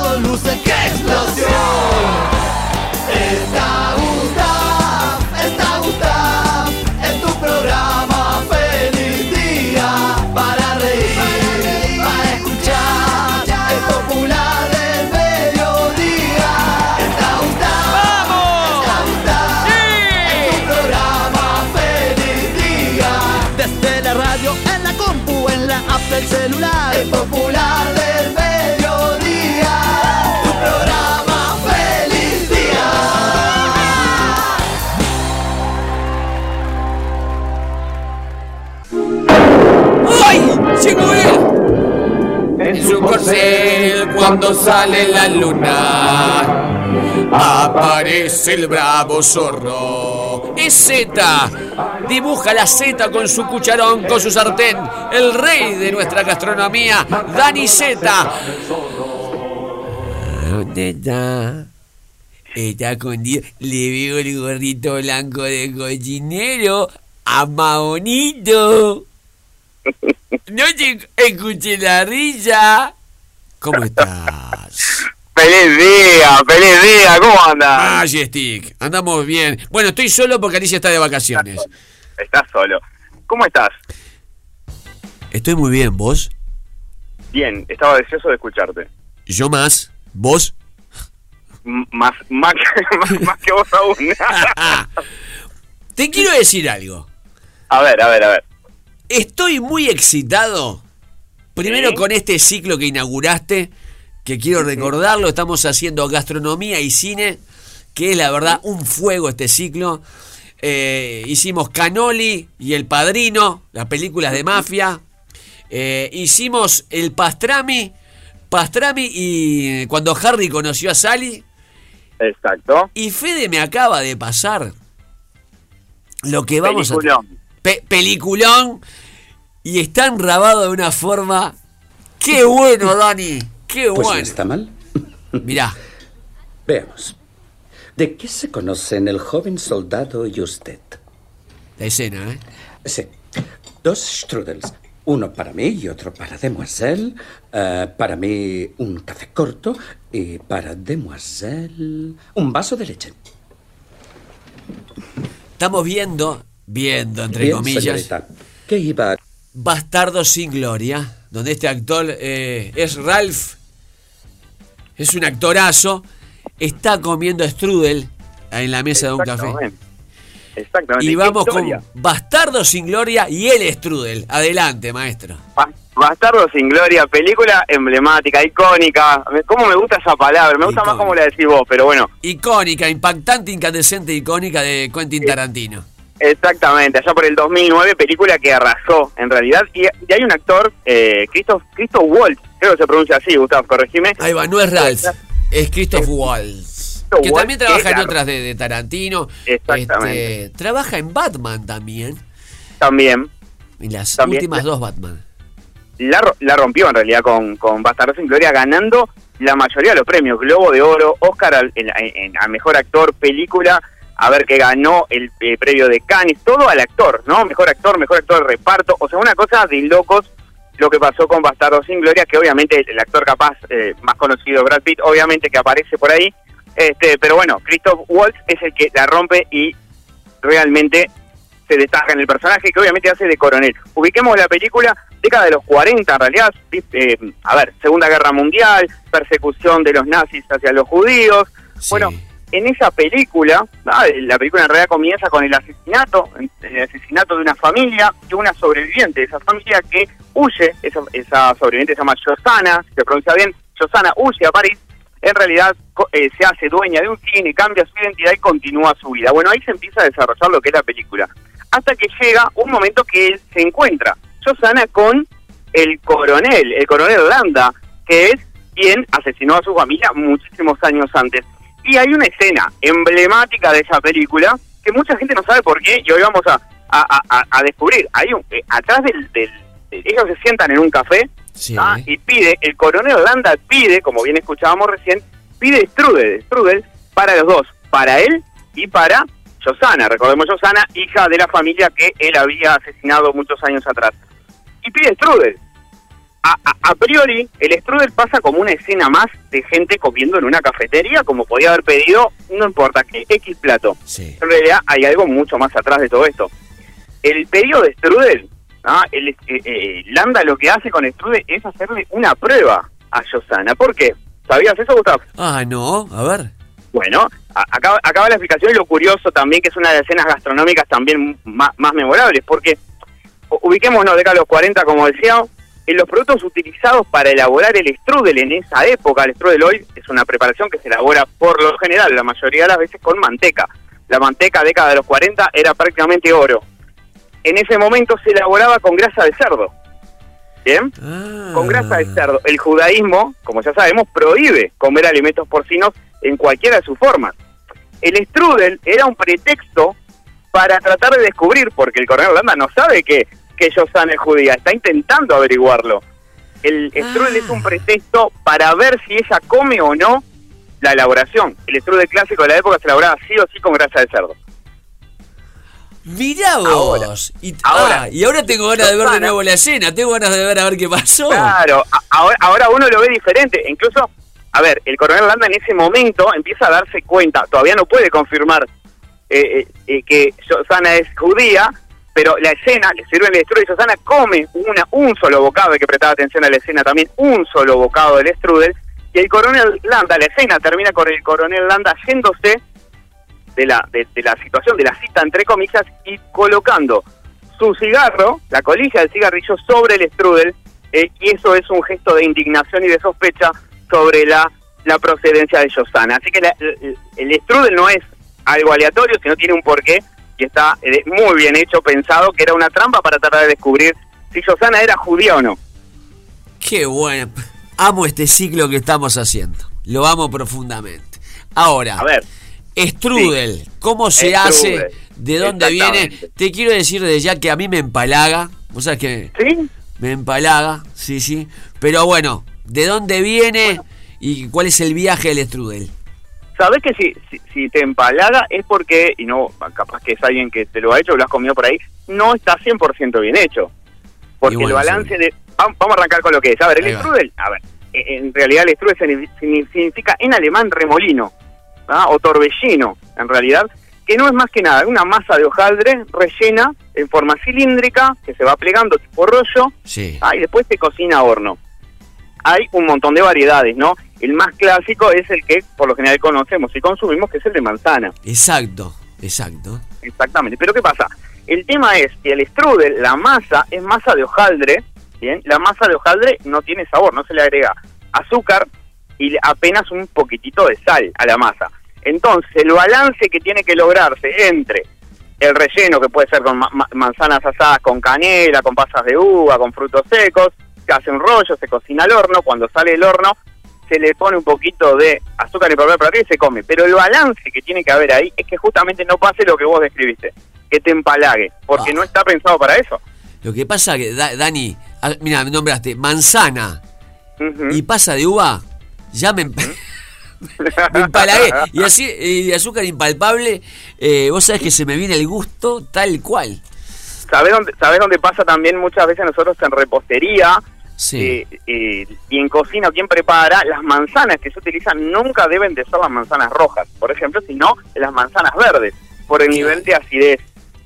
sale la luna aparece el bravo zorro. Es Z. Dibuja la Z con su cucharón, con su sartén. El rey de nuestra gastronomía, Dani Z. ¿Dónde está? Está escondido. Le veo el gorrito blanco de cocinero a Maonito. No te escuché la risa. ¿Cómo estás? ¡Feliz día! ¡Feliz día! ¿Cómo andas? Majestic, andamos bien. Bueno, estoy solo porque Alicia está de vacaciones. Estás solo. ¿Cómo estás? Estoy muy bien, ¿vos? Bien, estaba deseoso de escucharte. Yo más. ¿Vos? M- más, más, que, más, más que vos aún. Te quiero decir algo. a ver, a ver, a ver. Estoy muy excitado. Primero con este ciclo que inauguraste, que quiero recordarlo, estamos haciendo gastronomía y cine, que es la verdad un fuego este ciclo. Eh, hicimos Canoli y El Padrino, las películas de mafia. Eh, hicimos El Pastrami, Pastrami y cuando Harry conoció a Sally. Exacto. Y Fede me acaba de pasar lo que vamos Peliculón. a... Pe- peliculón. Y están grabados de una forma... ¡Qué bueno, Dani! ¡Qué Pues no bueno! está mal. Mirá. Veamos. ¿De qué se conocen el joven soldado y usted? La escena, ¿eh? Sí. Dos strudels. Uno para mí y otro para Demoiselle. Eh, para mí un café corto y para Demoiselle un vaso de leche. Estamos viendo, viendo entre Bien, comillas, señorita. ¿Qué iba? Bastardo sin gloria, donde este actor eh, es Ralph, es un actorazo, está comiendo strudel en la mesa de un café. Exactamente. Y ¿Qué vamos con Bastardo sin gloria y el strudel. Adelante, maestro. Ba- Bastardo sin gloria, película emblemática, icónica. ¿Cómo me gusta esa palabra? Me gusta más como la decís vos, pero bueno. Icónica, impactante, incandescente, icónica de Quentin Tarantino. Exactamente, allá por el 2009, película que arrasó en realidad. Y, y hay un actor, eh, Christoph, Christoph Waltz, creo que se pronuncia así, Gustavo, corregime. Ahí va, no es Ralph, es Christoph Waltz. Que Waltz, también trabaja en claro. otras de, de Tarantino. Exactamente. Este, trabaja en Batman también. También. En las También. últimas dos Batman. La, la rompió en realidad con, con Bastardo sin Gloria, ganando la mayoría de los premios. Globo de Oro, Oscar al, en- en- a Mejor Actor, Película, a ver que ganó el eh, premio de Cannes, todo al actor, ¿no? Mejor actor, mejor actor de reparto, o sea, una cosa de locos lo que pasó con Bastardo sin Gloria, que obviamente el, el actor capaz eh, más conocido, Brad Pitt, obviamente que aparece por ahí, este, pero bueno, Christoph Waltz es el que la rompe y realmente se destaca en el personaje que obviamente hace de coronel. Ubiquemos la película, década de los 40 en realidad, eh, a ver, Segunda Guerra Mundial, persecución de los nazis hacia los judíos, bueno, en esa película, ¿ah? la película en realidad comienza con el asesinato, el asesinato de una familia, de una sobreviviente esa familia que huye, esa, esa sobreviviente se llama Josana, si se pronuncia bien, Josana huye a París, en realidad eh, se hace dueña de un cine, cambia su identidad y continúa su vida. Bueno, ahí se empieza a desarrollar lo que es la película, hasta que llega un momento que él se encuentra, Josana, con el coronel, el coronel Landa, que es quien asesinó a su familia muchísimos años antes. Y hay una escena emblemática de esa película que mucha gente no sabe por qué y hoy vamos a, a, a- a descubrir. Hay un, eh, atrás del, del- de- ellos se sientan en un café ¿ah? y pide, el coronel Landa pide, como bien escuchábamos recién, pide strudel, strudel para los dos, para él y para Josana. Recordemos Josana, hija de la familia que él había asesinado muchos años atrás. Y pide strudel. A, a- a priori, el strudel pasa como una escena más de gente comiendo en una cafetería, como podía haber pedido, no importa qué, X plato. En realidad hay algo mucho más atrás de todo esto. El pedido de strudel, ¿ah? el, eh, eh, Landa lo que hace con strudel es hacerle una prueba a Josana. ¿Por qué? ¿Sabías eso, Gustavo? Ah, no, a ver. Bueno, a- acá, acá va la explicación y lo curioso también, que es una de las escenas gastronómicas también más, más memorables, porque ubiquémonos de acá a los 40, como decía, en los productos utilizados para elaborar el strudel en esa época, el strudel hoy es una preparación que se elabora por lo general, la mayoría de las veces con manteca. La manteca década de los 40 era prácticamente oro. En ese momento se elaboraba con grasa de cerdo. ¿Bien? Con grasa de cerdo. El judaísmo, como ya sabemos, prohíbe comer alimentos porcinos en cualquiera de sus formas. El strudel era un pretexto para tratar de descubrir, porque el coronel Holanda no sabe que, que Josana es judía, está intentando averiguarlo. El strudel es un pretexto para ver si ella come o no la elaboración. El strudel clásico de la época se elaboraba sí o sí con grasa de cerdo. Mirá vos. y, ahora. ah, y ahora tengo ganas de ver de nuevo la escena. Tengo ganas de ver a ver qué pasó. Claro, ahora, ahora uno lo ve diferente. Incluso, a ver, el coronel Landa en ese momento empieza a darse cuenta, todavía no puede confirmar eh, eh, eh, que Josana es judía, pero la escena, le sirve el strudel y Josana come una, un solo bocado, hay que prestar atención a la escena también, un solo bocado del strudel, y el coronel Landa, la escena termina con el coronel Landa yéndose de la, de, de la situación, de la cita entre comillas, y colocando su cigarro, la colilla del cigarrillo, sobre el strudel, eh, y eso es un gesto de indignación y de sospecha sobre la, la procedencia de Josana. Así que la- el, el strudel no es algo aleatorio, sino tiene un porqué, y está eh, muy bien hecho, pensado, que era una trampa para tratar de descubrir si Josana era judía o no. Qué bueno. Amo este ciclo que estamos haciendo. Lo amo profundamente. Ahora, A ver. Strudel, ¿cómo se Strudel, hace? ¿De dónde viene? Te quiero decir desde ya que a mí me empalaga. ¿Vos sabés que ¿Sí? Me empalaga, sí, sí. Pero bueno, ¿de dónde viene y cuál es el viaje del Strudel? Sabes que si, si, si te empalaga es porque, y no, capaz que es alguien que te lo ha hecho, lo has comido por ahí, no está 100% bien hecho. Porque bueno, el balance de... vam- Vamos a arrancar con lo que es. A ver, el strudel, a ver, eh, en realidad el strudel signi- signi- significa en alemán remolino, ¿ah? o torbellino, en realidad, que no es más que nada una masa de hojaldre rellena en forma cilíndrica, que se va plegando tipo rollo, Sí. Ah, y después se cocina a horno. Hay un montón de variedades, ¿no? El más clásico es el que por lo general conocemos y consumimos, que es el de manzana. Exacto, exacto. Exactamente. Pero ¿qué pasa? El tema es que el strudel, la masa, es masa de hojaldre, ¿bien? La masa de hojaldre no tiene sabor, no se le agrega azúcar y apenas un poquitito de sal a la masa. Entonces, el balance que tiene que lograrse entre el relleno, que puede ser con ma- ma- manzanas asadas con canela, con pasas de uva, con frutos secos, se hace un rollo, se cocina al horno, cuando sale del horno se le pone un poquito de azúcar y papel para arriba y se come. Pero el balance que tiene que haber ahí es que justamente no pase lo que vos describiste, que te empalague, porque no está pensado para eso. Lo que pasa que, Da- Dani, ah, mira, me nombraste manzana y pasa de uva, ya me, me empalagué. Y así, y azúcar impalpable, eh, vos sabés que se me viene el gusto tal cual. ¿Sabés dónde, ¿Sabés dónde pasa también muchas veces nosotros en repostería Sí. eh, eh, y en cocina o quien prepara? Las manzanas que se utilizan nunca deben de ser las manzanas rojas, por ejemplo, sino las manzanas verdes, por el nivel de acidez.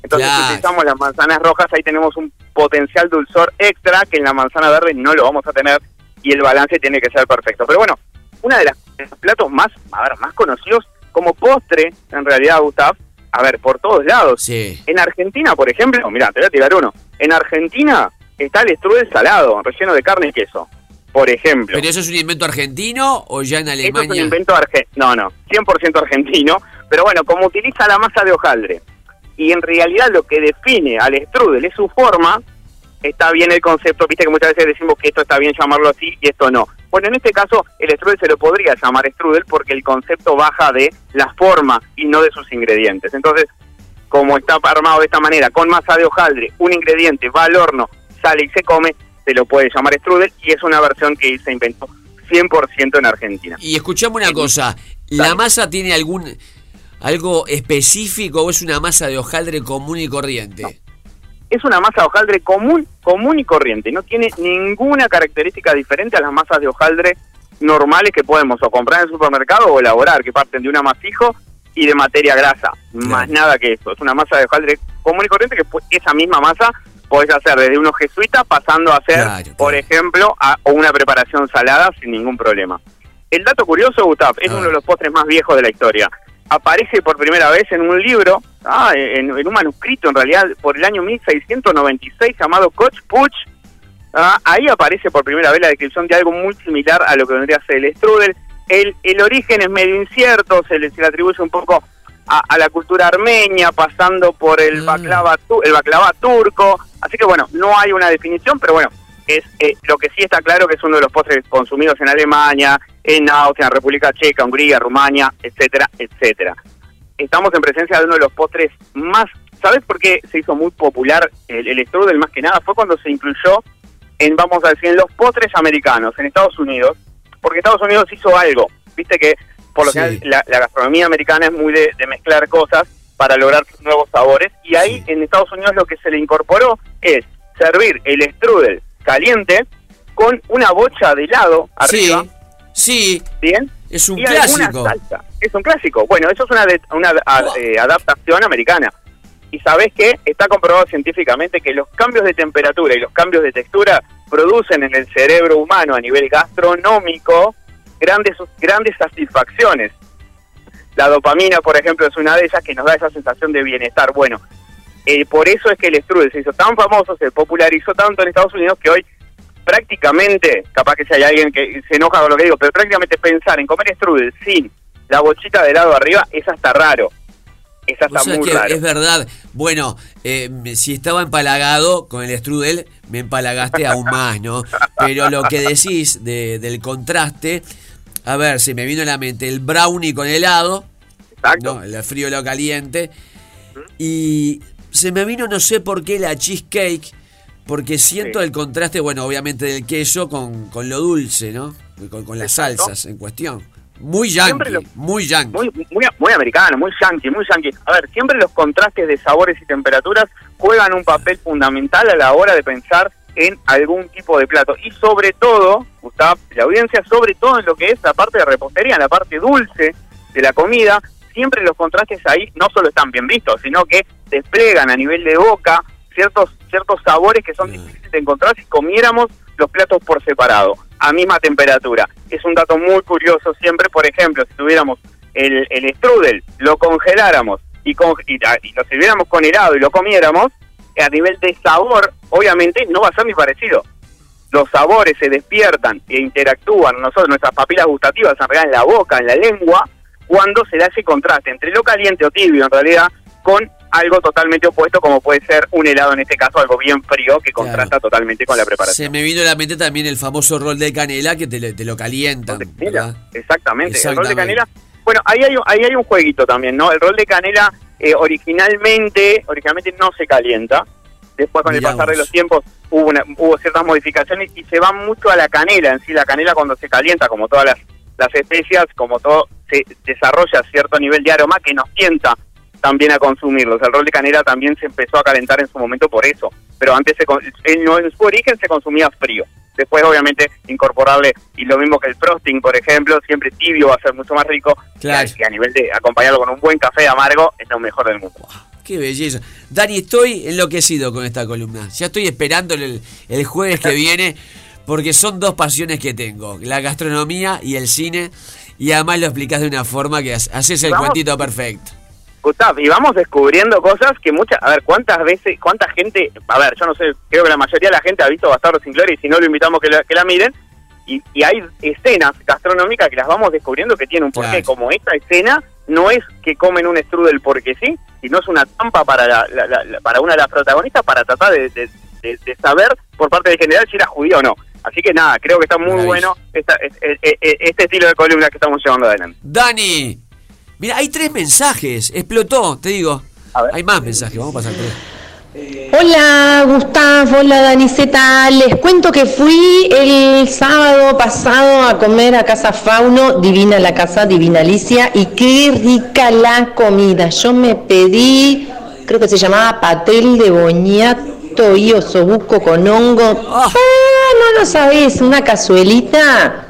Entonces, Claro. si utilizamos las manzanas rojas, ahí tenemos un potencial dulzor extra que en la manzana verde no lo vamos a tener y el balance tiene que ser perfecto. Pero bueno, una de las de los platos más, a ver, más conocidos como postre, en realidad, Gustav, a ver, por todos lados. Sí. En Argentina, por ejemplo, mira, te voy a tirar uno. En Argentina está el strudel salado, relleno de carne y queso. Por ejemplo. ¿Pero eso es un invento argentino o ya en Eso es un Alemania? invento argentino. No, no, 100% argentino. Pero bueno, como utiliza la masa de hojaldre y en realidad lo que define al strudel es su forma, está bien el concepto. Viste que muchas veces decimos que esto está bien llamarlo así y esto no. Bueno, en este caso, el strudel se lo podría llamar strudel porque el concepto baja de la forma y no de sus ingredientes. Entonces, como está armado de esta manera, con masa de hojaldre, un ingrediente va al horno, sale y se come, se lo puede llamar strudel y es una versión que se inventó 100% en Argentina. Y escuchame una cosa, ¿la masa tiene algún algo específico o es una masa de hojaldre común y corriente? Es una masa de hojaldre común, común y corriente. No tiene ninguna característica diferente a las masas de hojaldre normales que podemos o comprar en el supermercado o elaborar, que parten de un amasijo y de materia grasa. Más nada que eso. Es una masa de hojaldre común y corriente que esa misma masa podés hacer desde unos jesuitas pasando a hacer, por ejemplo, a, una preparación salada sin ningún problema. El dato curioso, Gustav, es uno de los postres más viejos de la historia. Aparece por primera vez en un libro, ah, en, en un manuscrito en realidad, por el año 1696 llamado Koch Puch. Ah, ahí aparece por primera vez la descripción de algo muy similar a lo que vendría a ser el strudel. El, el origen es medio incierto, se le, se le atribuye un poco a, a la cultura armenia, pasando por el baklava, tu- el baklava turco. Así que bueno, no hay una definición, pero bueno, es eh, lo que sí está claro que es uno de los postres consumidos en Alemania, en Austria, en República Checa, Hungría, Rumania, etcétera, etcétera. Estamos en presencia de uno de los postres más... ¿Sabes por qué se hizo muy popular el, el strudel más que nada? Fue cuando se incluyó en, vamos a decir, en los postres americanos, en Estados Unidos, porque Estados Unidos hizo algo. Viste que por lo Sí. general la, la gastronomía americana es muy de, de mezclar cosas para lograr nuevos sabores y ahí en Estados Unidos lo que se le incorporó es servir el strudel caliente con una bocha de helado arriba. Sí, ¿Bien? Es un y clásico. salsa. Es un clásico. Bueno, eso es una, de- una eh, adaptación americana. Y sabes que está comprobado científicamente que los cambios de temperatura y los cambios de textura producen en el cerebro humano a nivel gastronómico grandes, grandes satisfacciones. La dopamina, por ejemplo, es una de ellas que nos da esa sensación de bienestar. Bueno, eh, por eso es que el strudel se hizo tan famoso, se popularizó tanto en Estados Unidos que hoy prácticamente, capaz que si hay alguien que se enoja con lo que digo, pero prácticamente pensar en comer strudel sin la bochita de helado arriba es hasta raro. Es hasta O sea muy que raro. es verdad. Bueno, eh, si estaba empalagado con el strudel, me empalagaste aún más, ¿no? Pero lo que decís de- del contraste, a ver, se me vino a la mente el brownie con helado, ¿no? el frío y lo caliente, y se me vino no sé por qué la cheesecake, porque siento el contraste, bueno, obviamente del queso con, con lo dulce, ¿no? Con, con las salsas en cuestión. Muy yankee, lo- muy yankee. muy, muy, muy americano, muy yankee, muy yankee. A ver, siempre los contrastes de sabores y temperaturas juegan un papel fundamental a la hora de pensar en algún tipo de plato. Y sobre todo, Gustavo, la audiencia, sobre todo en lo que es la parte de repostería, en la parte dulce de la comida, siempre los contrastes ahí no solo están bien vistos, sino que desplegan a nivel de boca ciertos, ciertos sabores que son difíciles de encontrar si comiéramos los platos por separado, a misma temperatura. Es un dato muy curioso siempre, por ejemplo, si tuviéramos el, el strudel, lo congeláramos y, con- y, y lo sirviéramos con helado y lo comiéramos, a nivel de sabor, obviamente no va a ser ni parecido. Los sabores se despiertan e interactúan, nosotros, nuestras papilas gustativas en realidad en la boca, en la lengua, cuando se da ese contraste entre lo caliente o tibio en realidad con algo totalmente opuesto como puede ser un helado en este caso, algo bien frío que contrasta totalmente con la preparación. Se me vino a la mente también el famoso rol de canela que te, lo- te lo calientan. ¿verdad? Exactamente, el rol de Exactamente. canela. Bueno, ahí hay, ahí hay un jueguito también, ¿no? El rol de canela eh, originalmente, originalmente no se calienta. Después con Mirá el pasar de los tiempos hubo, una- hubo ciertas modificaciones y se va mucho a la canela en sí. La canela cuando se calienta, como todas las, las especias, como todo, se desarrolla cierto nivel de aroma que nos tienta también a consumirlos. El rol de canela también se empezó a calentar en su momento por eso. Pero antes, se, en, en su origen se consumía frío. Después, obviamente, incorporarle, y lo mismo que el frosting, por ejemplo, siempre tibio va a ser mucho más rico. Claro. Y a nivel de acompañarlo con un buen café amargo, es lo mejor del mundo. Qué belleza. Dani, estoy enloquecido con esta columna. Ya estoy esperando el, el jueves que viene porque son dos pasiones que tengo, la gastronomía y el cine, y además lo explicás de una forma que ha- haces el Vamos. cuentito perfecto. Y vamos descubriendo cosas que muchas, a ver, cuántas veces, cuánta gente, a ver, yo no sé, creo que la mayoría de la gente ha visto Bastardo sin Gloria y si no lo invitamos que la, que la miren, y, y hay escenas gastronómicas que las vamos descubriendo que tienen un porqué, Claro. como esta escena no es que comen un strudel porque sí, sino es una trampa para la- la- la- la- para una de las protagonistas para tratar de, de- de- de saber por parte del general si era judío o no. Así que nada, creo que está muy Maravilla. bueno esta- es- es- es- este estilo de columna que estamos llevando adelante. Dani, mira, hay tres mensajes, explotó, te digo. Hay más mensajes, vamos a pasar tres. Hola Gustavo, hola Daniceta, les cuento que fui el sábado pasado a comer a Casa Fauno, divina la casa, divina Alicia, y qué rica la comida. Yo me pedí, creo que se llamaba patel de boñato y osobuco con hongo. Ah, no lo sabés, una cazuelita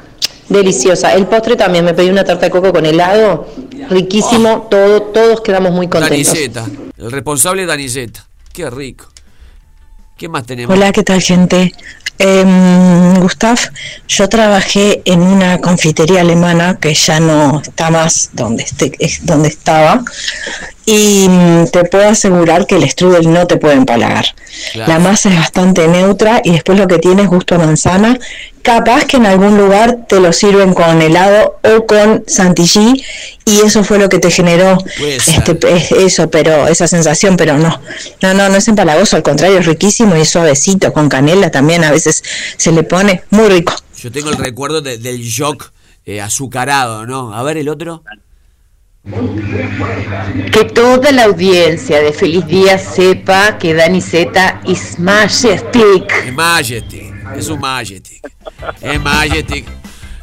deliciosa. El postre también, me pedí una tarta de coco con helado, riquísimo, todo, todos quedamos muy contentos. Daniceta, el responsable es Daniceta. Qué rico. ¿Qué más tenemos? Hola, ¿qué tal gente? Em, Gustav, yo trabajé en una confitería alemana que ya no está más donde, esté, es donde estaba y mm, te puedo asegurar que el strudel no te puede empalagar. Claro. La masa es bastante neutra y después lo que tiene es gusto a manzana. Capaz que en algún lugar te lo sirven con helado o con chantilly y eso fue lo que te generó este, es- eso, pero esa sensación, pero no, no, no, no es empalagoso, al contrario es riquísimo y es suavecito, con canela también a veces se le pone muy rico. Yo tengo el recuerdo de- del shock eh, azucarado, ¿no? A ver el otro. Que toda la audiencia de Feliz Día sepa que Dani Z is majestic. Es Majestic, es un Majestic. Es Majestic.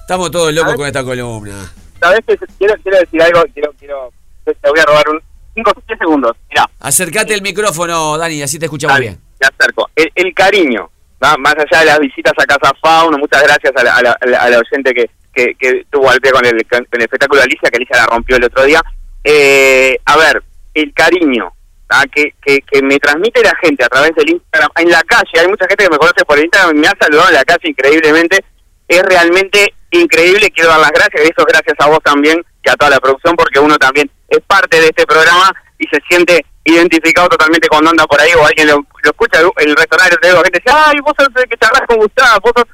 Estamos todos locos con esta columna. ¿Sabes qué? Quiero, quiero decir algo, quiero, quiero, te voy a robar un 5 o 10 segundos. Mira, Acércate el micrófono, Dani, así te escuchamos bien. te acerco. El, el cariño. Más allá de las visitas a Casa Fauno, muchas gracias a la, a la, a oyente que, que, que tuvo al pie con el, el espectáculo de Alicia, que Alicia la rompió el otro día. Eh, a ver, el cariño ¿va? que, que, me transmite la gente a través del Instagram, en la calle, hay mucha gente que me conoce por Instagram y me ha saludado en la calle increíblemente, es realmente increíble, quiero dar las gracias, y eso es gracias a vos también y a toda la producción, porque uno también es parte de este programa y se siente identificado totalmente cuando anda por ahí o alguien lo, lo escucha en el restaurante, te digo, gente dice, ay, vos sos el que charlas con Gustavo, vos sos...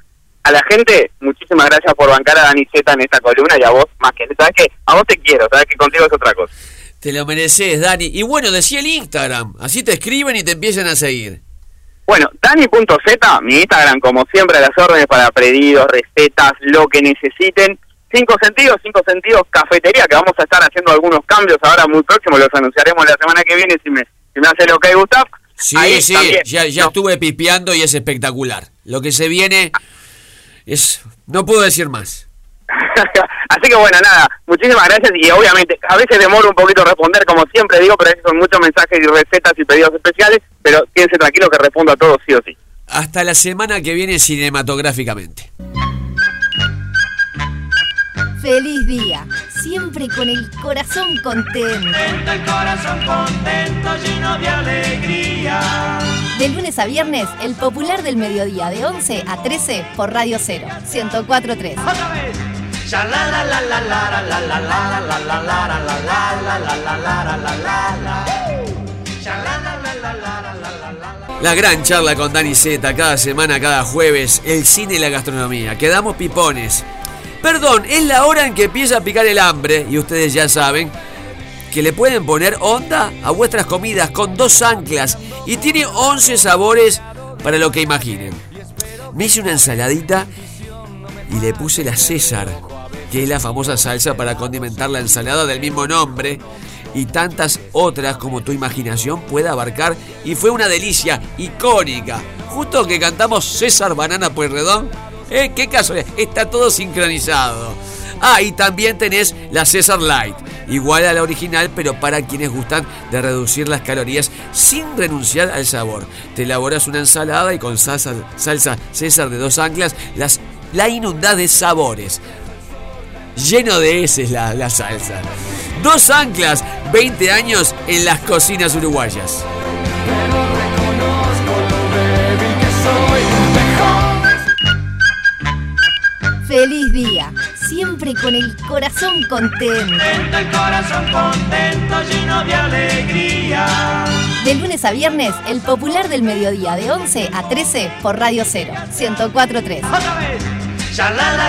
A la gente, muchísimas gracias por bancar a Dani Zeta en esta columna y a vos más que... ¿Sabes qué? A vos te quiero, sabes que contigo es otra cosa. Te lo mereces, Dani. Y bueno, decía el Instagram. Así te escriben y te empiezan a seguir. Bueno, Dani.z, mi Instagram, como siempre, a las órdenes para pedidos, recetas, lo que necesiten. Cinco sentidos, cinco sentidos, cafetería, que vamos a estar haciendo algunos cambios ahora muy próximos, los anunciaremos la semana que viene si me, si me hace lo que Gustav. Sí, Ahí sí, también. ya, ya estuve pipeando y es espectacular. Lo que se viene es... No puedo decir más. Así que bueno, nada, muchísimas gracias y obviamente a veces demoro un poquito responder, como siempre digo, pero son muchos mensajes y recetas y pedidos especiales, pero quédense tranquilos que respondo a todos sí o sí. Hasta la semana que viene cinematográficamente feliz día, siempre con el corazón contento. el corazón contento, lleno de alegría. De lunes a viernes, el popular del mediodía de 11 a 13 por Radio 0, 1043. Otra vez. La gran charla con Dani Z cada semana, cada jueves, el cine y la gastronomía. Quedamos pipones. Perdón, es la hora en que empieza a picar el hambre y ustedes ya saben que le pueden poner onda a vuestras comidas con dos anclas y tiene 11 sabores para lo que imaginen. Me hice una ensaladita y le puse la César, que es la famosa salsa para condimentar la ensalada del mismo nombre y tantas otras como tu imaginación pueda abarcar y fue una delicia icónica. Justo que cantamos César Banana Pueyrredón, ¿eh? qué casualidad, está todo sincronizado. Ah, y también tenés la César Light, igual a la original, pero para quienes gustan de reducir las calorías sin renunciar al sabor. Te elaboras una ensalada y con salsa, salsa César de dos anclas las, la inundás de sabores. Lleno de heces la, la salsa. Dos anclas, 20 años en las cocinas uruguayas. Feliz día, siempre con el corazón contento. El corazón contento, lleno de alegría. De lunes a viernes, el popular del mediodía de 11 a 13 por Radio 0, 1043. Ya la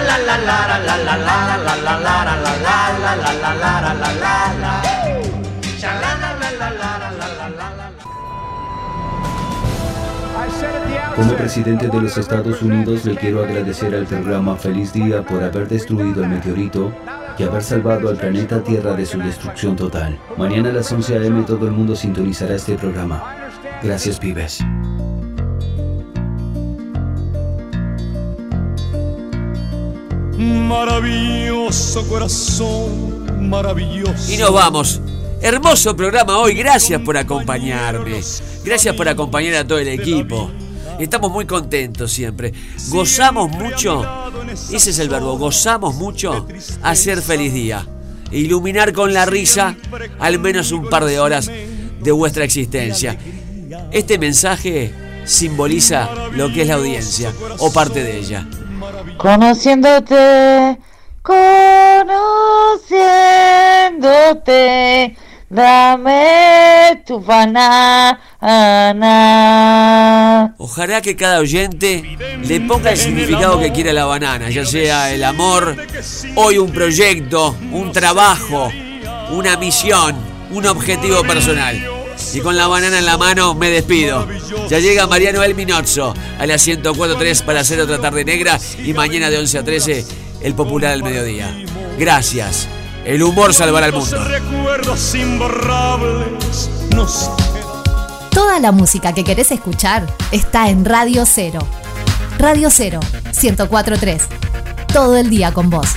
Como presidente de los Estados Unidos le quiero agradecer al programa Feliz Día por haber destruido el meteorito y haber salvado al planeta Tierra de su destrucción total. Mañana a las 11 a.m. todo el mundo sintonizará este programa. Gracias, pibes. Maravilloso corazón, maravilloso. Y nos vamos. Hermoso programa hoy, gracias por acompañarme. Gracias por acompañar a todo el equipo. Estamos muy contentos siempre. Gozamos mucho, ese es el verbo, gozamos mucho hacer feliz día. Iluminar con la risa al menos un par de horas de vuestra existencia. Este mensaje simboliza lo que es la audiencia o parte de ella. Conociéndote, conociéndote, dame tu banana. Ojalá que cada oyente le ponga el significado que quiera la banana, ya sea el amor, hoy un proyecto, un trabajo, una misión, un objetivo personal. Y con la banana en la mano me despido. Ya llega Mariano El Minozzo a las 104.3 para hacer otra tarde negra y mañana de 11 a 13 el popular del mediodía. Gracias. El humor salvará al mundo. Recuerdos imborrables nos Toda la música que querés escuchar está en Radio 0. Radio 0, 1043. Todo el día con vos.